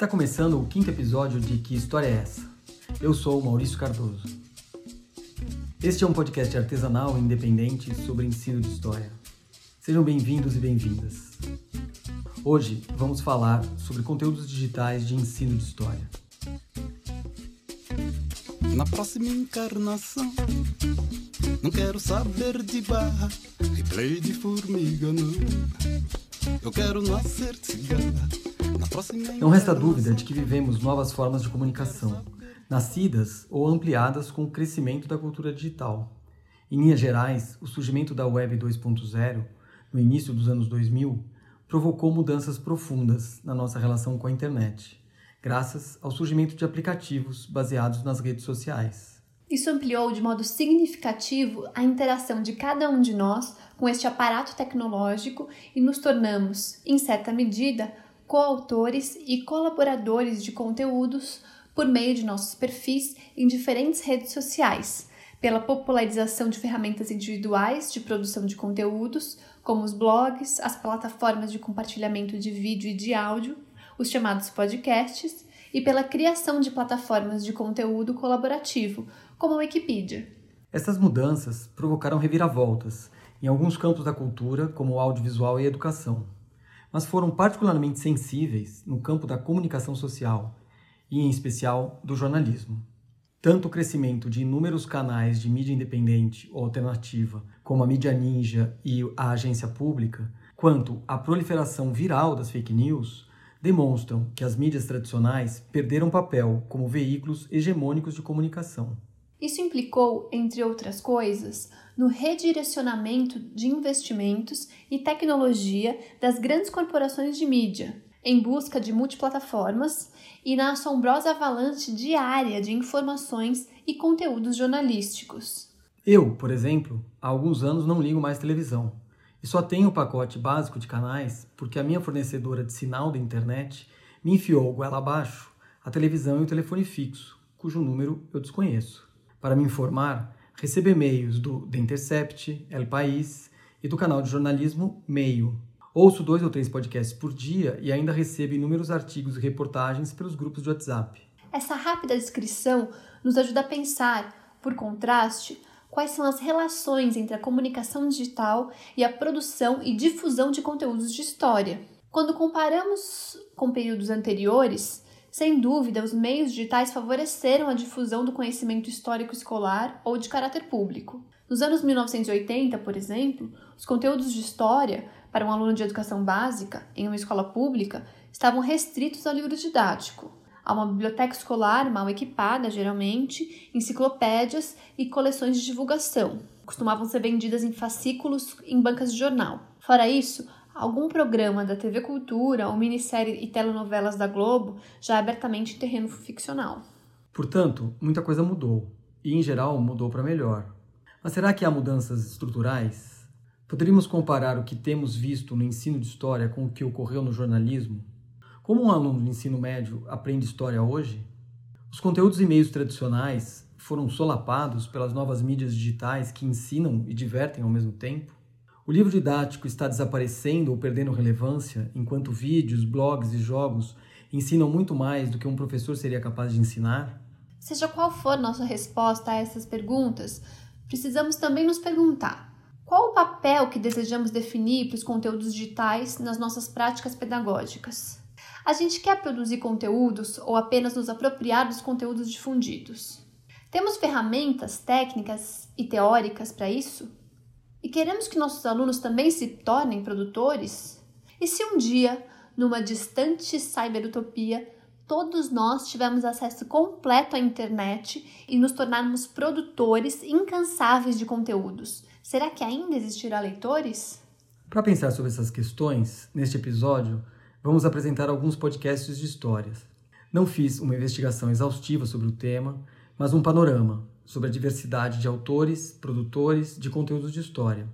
Está começando o quinto episódio de Que História é Essa? Eu sou Maurício Cardoso. Este é um podcast artesanal e independente sobre ensino de história. Sejam bem-vindos e bem-vindas. Hoje vamos falar sobre conteúdos digitais de ensino de história. Na próxima encarnação, não quero saber de barra, replay de formiga, não. Eu quero nascer cigarra. Na próxima Não resta dúvida de que vivemos novas formas de comunicação, nascidas ou ampliadas com o crescimento da cultura digital. Em linhas gerais, o surgimento da Web 2.0, no início dos anos 2000, provocou mudanças profundas na nossa relação com a internet, graças ao surgimento de aplicativos baseados nas redes sociais. Isso ampliou de modo significativo a interação de cada um de nós com este aparato tecnológico e nos tornamos, em certa medida, coautores e colaboradores de conteúdos por meio de nossos perfis em diferentes redes sociais, pela popularização de ferramentas individuais de produção de conteúdos, como os blogs, as plataformas de compartilhamento de vídeo e de áudio, os chamados podcasts, e pela criação de plataformas de conteúdo colaborativo, como a Wikipedia. Essas mudanças provocaram reviravoltas em alguns campos da cultura, como o audiovisual e a educação, mas foram particularmente sensíveis no campo da comunicação social e, em especial, do jornalismo. Tanto o crescimento de inúmeros canais de mídia independente ou alternativa, como a mídia ninja e a agência pública, quanto a proliferação viral das fake news, demonstram que as mídias tradicionais perderam papel como veículos hegemônicos de comunicação. Isso implicou, entre outras coisas, no redirecionamento de investimentos e tecnologia das grandes corporações de mídia, em busca de multiplataformas e na assombrosa avalanche diária de informações e conteúdos jornalísticos. Eu, por exemplo, há alguns anos não ligo mais televisão e só tenho o pacote básico de canais porque a minha fornecedora de sinal da internet me enfiou goela abaixo a televisão e o telefone fixo, cujo número eu desconheço. Para me informar, recebo e-mails do The Intercept, El País e do canal de jornalismo Meio. Ouço dois ou três podcasts por dia e ainda recebo inúmeros artigos e reportagens pelos grupos de WhatsApp. Essa rápida descrição nos ajuda a pensar, por contraste, quais são as relações entre a comunicação digital e a produção e difusão de conteúdos de história. Quando comparamos com períodos anteriores, sem dúvida, os meios digitais favoreceram a difusão do conhecimento histórico escolar ou de caráter público. Nos anos 1980, por exemplo, os conteúdos de história para um aluno de educação básica em uma escola pública estavam restritos ao livro didático, a uma biblioteca escolar mal equipada, geralmente, enciclopédias e coleções de divulgação. Costumavam ser vendidas em fascículos em bancas de jornal. Fora isso, algum programa da TV Cultura ou minissérie e telenovelas da Globo já é abertamente em terreno ficcional. Portanto, muita coisa mudou, e em geral mudou para melhor. Mas será que há mudanças estruturais? Poderíamos comparar o que temos visto no ensino de história com o que ocorreu no jornalismo? Como um aluno de ensino médio aprende história hoje? Os conteúdos e meios tradicionais foram solapados pelas novas mídias digitais que ensinam e divertem ao mesmo tempo? O livro didático está desaparecendo ou perdendo relevância, enquanto vídeos, blogs e jogos ensinam muito mais do que um professor seria capaz de ensinar? Seja qual for nossa resposta a essas perguntas, precisamos também nos perguntar: qual o papel que desejamos definir para os conteúdos digitais nas nossas práticas pedagógicas? A gente quer produzir conteúdos ou apenas nos apropriar dos conteúdos difundidos? Temos ferramentas técnicas e teóricas para isso? E queremos que nossos alunos também se tornem produtores? E se um dia, numa distante cyberutopia, todos nós tivermos acesso completo à internet e nos tornarmos produtores incansáveis de conteúdos, será que ainda existirá leitores? Para pensar sobre essas questões, neste episódio, vamos apresentar alguns podcasts de histórias. Não fiz uma investigação exaustiva sobre o tema, mas um panorama sobre a diversidade de autores, produtores de conteúdos de história.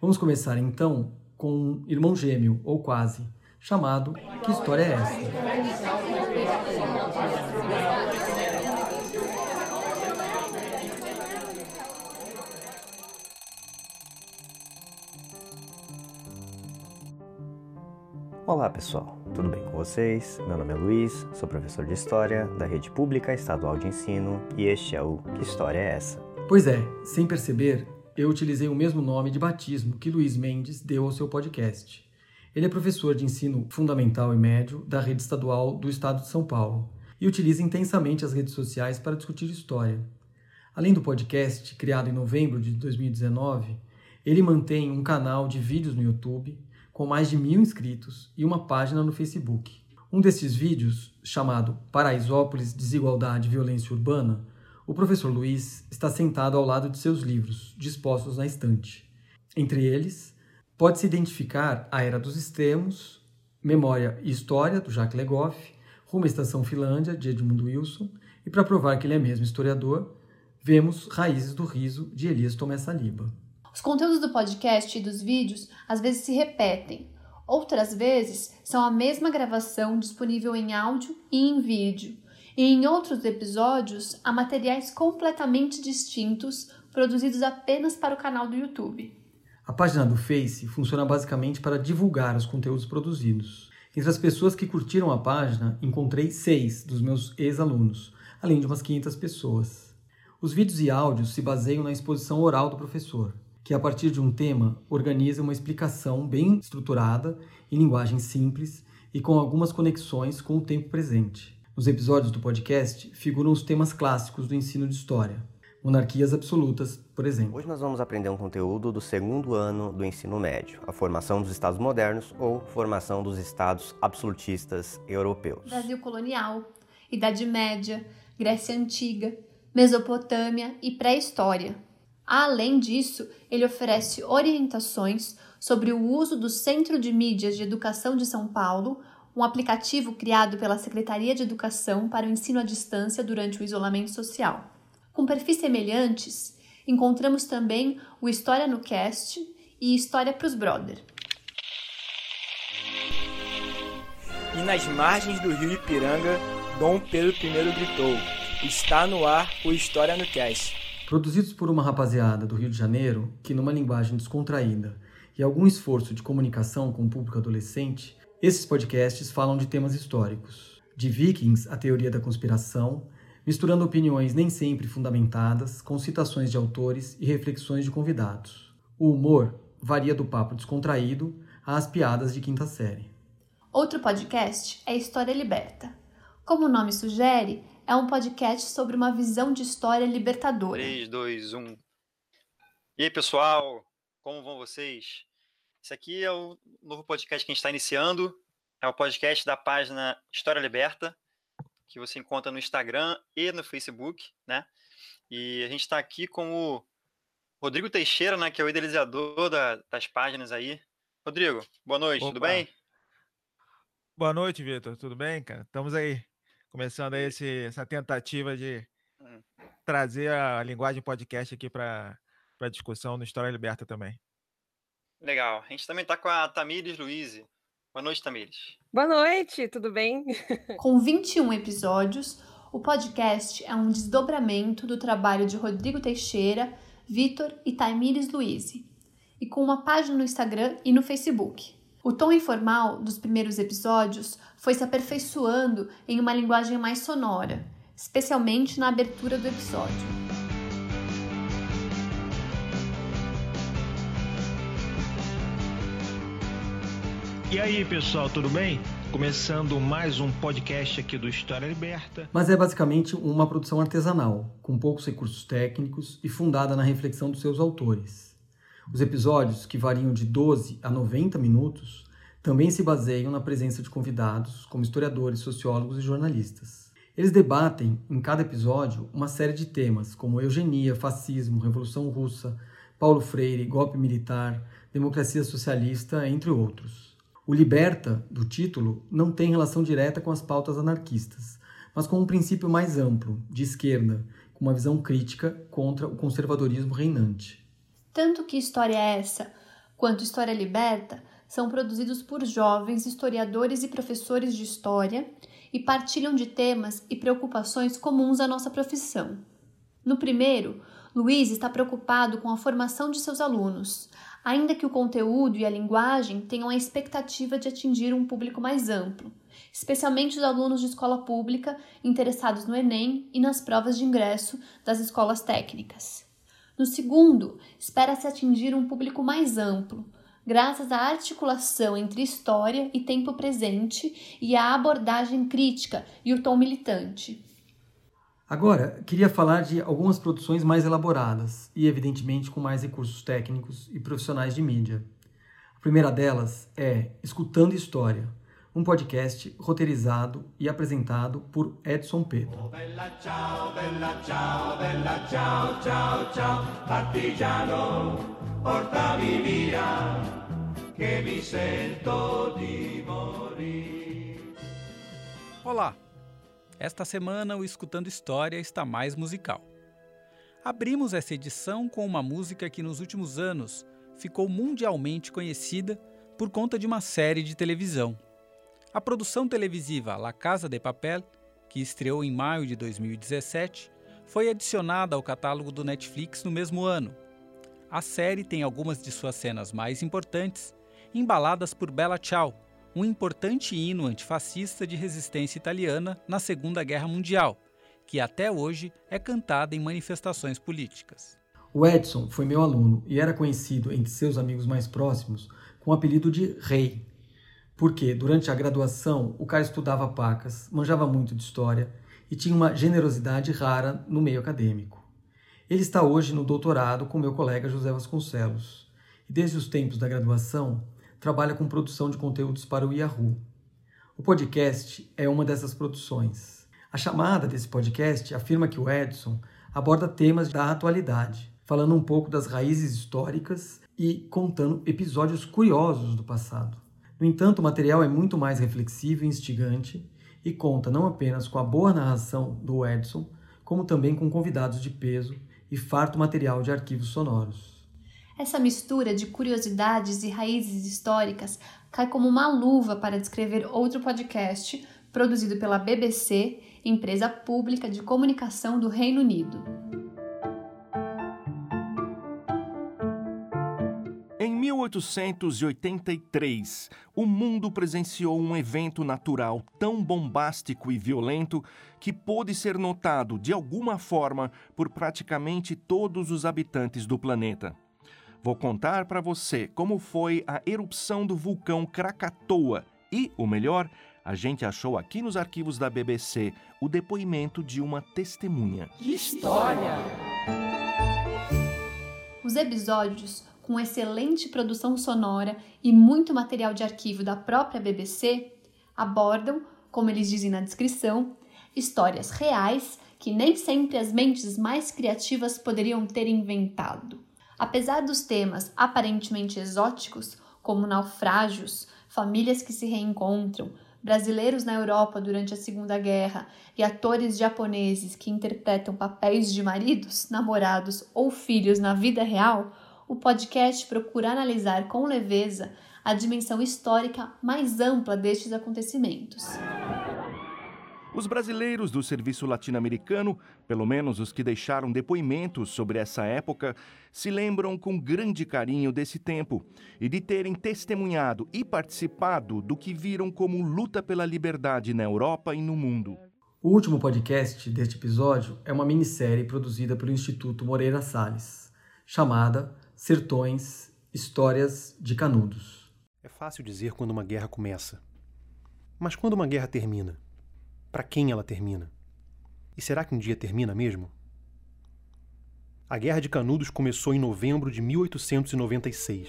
Vamos começar então com um irmão gêmeo, ou quase, chamado Que História é Essa? Olá pessoal, tudo bem com vocês? Meu nome é Luiz, sou professor de História da Rede Pública Estadual de Ensino e este é o Que História é Essa? Pois é, sem perceber, eu utilizei o mesmo nome de batismo que Luiz Mendes deu ao seu podcast. Ele é professor de ensino fundamental e médio da rede estadual do estado de São Paulo e utiliza intensamente as redes sociais para discutir história. Além do podcast, criado em novembro de 2019, ele mantém um canal de vídeos no YouTube com mais de mil inscritos e uma página no Facebook. Um desses vídeos, chamado Paraisópolis, Desigualdade e Violência Urbana, o professor Luiz está sentado ao lado de seus livros, dispostos na estante. Entre eles, pode-se identificar A Era dos Extremos, Memória e História, do Jacques Legoff, Rumo à Estação Finlândia, de Edmund Wilson, e para provar que ele é mesmo historiador, vemos Raízes do Riso, de Elias Tomé Saliba. Os conteúdos do podcast e dos vídeos às vezes se repetem, outras vezes são a mesma gravação disponível em áudio e em vídeo, e em outros episódios há materiais completamente distintos produzidos apenas para o canal do YouTube. A página do Face funciona basicamente para divulgar os conteúdos produzidos. Entre as pessoas que curtiram a página, encontrei seis dos meus ex-alunos, além de umas 500 pessoas. Os vídeos e áudios se baseiam na exposição oral do professor que a partir de um tema organiza uma explicação bem estruturada, em linguagem simples e com algumas conexões com o tempo presente. Nos episódios do podcast figuram os temas clássicos do ensino de história, monarquias absolutas, por exemplo. Hoje nós vamos aprender um conteúdo do segundo ano do ensino médio, a formação dos estados modernos ou formação dos estados absolutistas europeus. Brasil colonial, Idade Média, Grécia Antiga, Mesopotâmia e pré-história. Além disso, ele oferece orientações sobre o uso do Centro de Mídias de Educação de São Paulo, um aplicativo criado pela Secretaria de Educação para o ensino à distância durante o isolamento social. Com perfis semelhantes, encontramos também o História no Cast e História para os Brother. E nas margens do rio Ipiranga, Dom Pedro I gritou: Está no ar o História no Cast. Produzidos por uma rapaziada do Rio de Janeiro que, numa linguagem descontraída e algum esforço de comunicação com o público adolescente, esses podcasts falam de temas históricos, de vikings à teoria da conspiração, misturando opiniões nem sempre fundamentadas com citações de autores e reflexões de convidados. O humor varia do papo descontraído às piadas de quinta série. Outro podcast é História Liberta. Como o nome sugere, é um podcast sobre uma visão de história libertadora. 3, 2, 1. E aí, pessoal, como vão vocês? Esse aqui é o novo podcast que a gente está iniciando. É o podcast da página História Liberta, que você encontra no Instagram e no Facebook, né? E a gente está aqui com o Rodrigo Teixeira, né, que é o idealizador da, das páginas aí. Rodrigo, boa noite, Opa. tudo bem? Boa noite, Vitor. Tudo bem, cara? Estamos aí. Começando aí esse, essa tentativa de hum. trazer a linguagem podcast aqui para a discussão no História Liberta também. Legal. A gente também está com a Tamires Luiz. Boa noite, Tamires. Boa noite, tudo bem? Com 21 episódios, o podcast é um desdobramento do trabalho de Rodrigo Teixeira, Vitor e Tamires Luiz, e com uma página no Instagram e no Facebook. O tom informal dos primeiros episódios foi se aperfeiçoando em uma linguagem mais sonora, especialmente na abertura do episódio. E aí, pessoal, tudo bem? Começando mais um podcast aqui do História Liberta. Mas é basicamente uma produção artesanal, com poucos recursos técnicos e fundada na reflexão dos seus autores. Os episódios, que variam de 12 a 90 minutos, também se baseiam na presença de convidados, como historiadores, sociólogos e jornalistas. Eles debatem, em cada episódio, uma série de temas, como eugenia, fascismo, Revolução Russa, Paulo Freire, golpe militar, democracia socialista, entre outros. O Liberta, do título, não tem relação direta com as pautas anarquistas, mas com um princípio mais amplo, de esquerda, com uma visão crítica contra o conservadorismo reinante. Tanto que História é essa, quanto História Liberta, são produzidos por jovens historiadores e professores de história e partilham de temas e preocupações comuns à nossa profissão. No primeiro, Luiz está preocupado com a formação de seus alunos, ainda que o conteúdo e a linguagem tenham a expectativa de atingir um público mais amplo, especialmente os alunos de escola pública interessados no Enem e nas provas de ingresso das escolas técnicas. No segundo, espera-se atingir um público mais amplo, graças à articulação entre história e tempo presente e à abordagem crítica e o tom militante. Agora, queria falar de algumas produções mais elaboradas e, evidentemente, com mais recursos técnicos e profissionais de mídia. A primeira delas é Escutando História, um podcast roteirizado e apresentado por Edson Pedro. Oh, bella ciao, bella ciao, bella ciao, ciao, ciao, partigiano, portami via, che mi sento di morire. Olá! Esta semana o Escutando História está mais musical. Abrimos essa edição com uma música que nos últimos anos ficou mundialmente conhecida por conta de uma série de televisão. A produção televisiva La Casa de Papel, que estreou em maio de 2017, foi adicionada ao catálogo do Netflix no mesmo ano. A série tem algumas de suas cenas mais importantes embaladas por Bella Ciao, um importante hino antifascista de resistência italiana na Segunda Guerra Mundial, que até hoje é cantada em manifestações políticas. O Edson foi meu aluno e era conhecido entre seus amigos mais próximos com o apelido de Rei, porque durante a graduação o cara estudava pacas, manjava muito de história e tinha uma generosidade rara no meio acadêmico. Ele está hoje no doutorado com meu colega José Vasconcelos e desde os tempos da graduação trabalha com produção de conteúdos para o Yahoo. O podcast é uma dessas produções. A chamada desse podcast afirma que o Edson aborda temas da atualidade, falando um pouco das raízes históricas e contando episódios curiosos do passado. No entanto, o material é muito mais reflexivo e instigante e conta não apenas com a boa narração do Edson, como também com convidados de peso e farto material de arquivos sonoros. Essa mistura de curiosidades e raízes históricas cai como uma luva para descrever outro podcast produzido pela BBC, empresa pública de comunicação do Reino Unido. 1883, o mundo presenciou um evento natural tão bombástico e violento que pôde ser notado de alguma forma por praticamente todos os habitantes do planeta. Vou contar para você como foi a erupção do vulcão Krakatoa e, o melhor, a gente achou aqui nos arquivos da BBC o depoimento de uma testemunha. Que história! Os episódios, com excelente produção sonora e muito material de arquivo da própria BBC, abordam, como eles dizem na descrição, histórias reais que nem sempre as mentes mais criativas poderiam ter inventado. Apesar dos temas aparentemente exóticos, como naufrágios, famílias que se reencontram, brasileiros na Europa durante a Segunda Guerra e atores japoneses que interpretam papéis de maridos, namorados ou filhos na vida real, o podcast procura analisar com leveza a dimensão histórica mais ampla destes acontecimentos. Os brasileiros do serviço latino-americano, pelo menos os que deixaram depoimentos sobre essa época, se lembram com grande carinho desse tempo e de terem testemunhado e participado do que viram como luta pela liberdade na Europa e no mundo. O último podcast deste episódio é uma minissérie produzida pelo Instituto Moreira Salles, chamada Sertões Histórias de Canudos. É fácil dizer quando uma guerra começa. Mas quando uma guerra termina? para quem ela termina. E será que um dia termina mesmo? A Guerra de Canudos começou em novembro de 1896.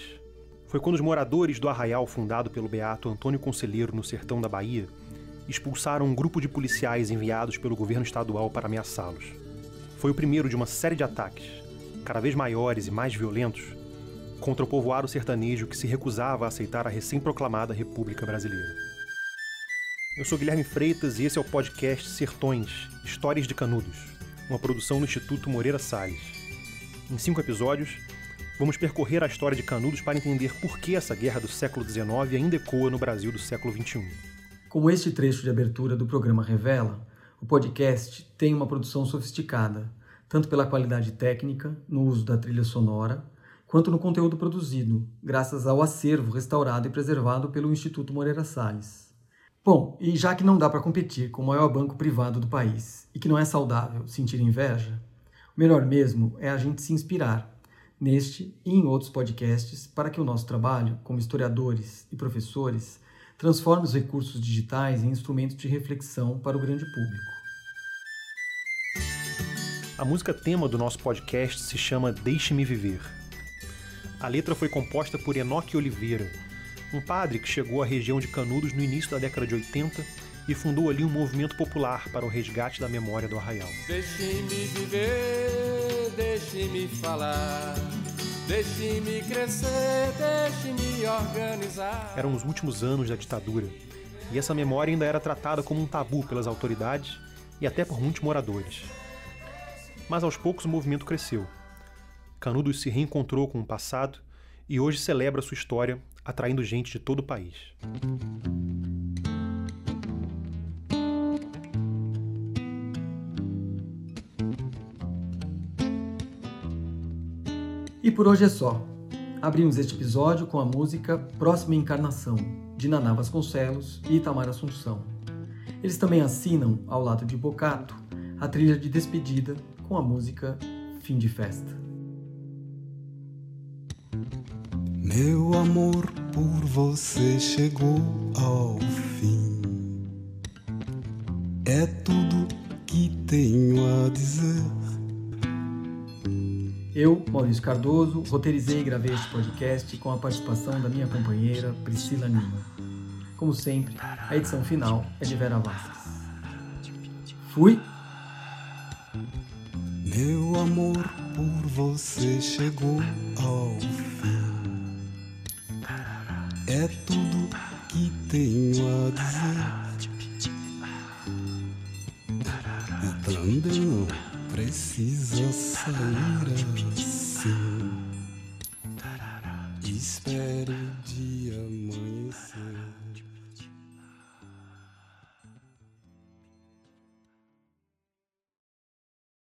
Foi quando os moradores do arraial fundado pelo beato Antônio Conselheiro no sertão da Bahia expulsaram um grupo de policiais enviados pelo governo estadual para ameaçá-los. Foi o primeiro de uma série de ataques, cada vez maiores e mais violentos, contra o povoado sertanejo que se recusava a aceitar a recém-proclamada República Brasileira. Eu sou Guilherme Freitas e esse é o podcast Sertões Histórias de Canudos, uma produção do Instituto Moreira Salles. Em cinco episódios, vamos percorrer a história de Canudos para entender por que essa guerra do século XIX ainda ecoa no Brasil do século XXI. Como este trecho de abertura do programa revela, o podcast tem uma produção sofisticada, tanto pela qualidade técnica, no uso da trilha sonora, quanto no conteúdo produzido, graças ao acervo restaurado e preservado pelo Instituto Moreira Salles. Bom, e já que não dá para competir com o maior banco privado do país e que não é saudável sentir inveja, o melhor mesmo é a gente se inspirar neste e em outros podcasts para que o nosso trabalho, como historiadores e professores, transforme os recursos digitais em instrumentos de reflexão para o grande público. A música tema do nosso podcast se chama Deixe-me Viver. A letra foi composta por Enoque Oliveira, um padre que chegou à região de Canudos no início da década de 80 e fundou ali um movimento popular para o resgate da memória do arraial. Deixe-me viver, deixe-me falar, deixe-me crescer, deixe-me organizar. Eram os últimos anos da ditadura e essa memória ainda era tratada como um tabu pelas autoridades e até por muitos moradores. Mas aos poucos o movimento cresceu. Canudos se reencontrou com o passado e hoje celebra sua história, atraindo gente de todo o país. E por hoje é só. Abrimos este episódio com a música Próxima Encarnação, de Naná Vasconcelos e Itamar Assunção. Eles também assinam, ao lado de Bocato, a trilha de despedida com a música Fim de Festa. Meu amor por você chegou ao fim. É tudo que tenho a dizer. Eu, Maurício Cardoso, roteirizei e gravei este podcast com a participação da minha companheira Priscila Lima. Como sempre, a edição final é de Vera Vasques. Fui! Meu amor por você chegou ao fim. É tudo que tenho a dizer. Também não precisa sair assim.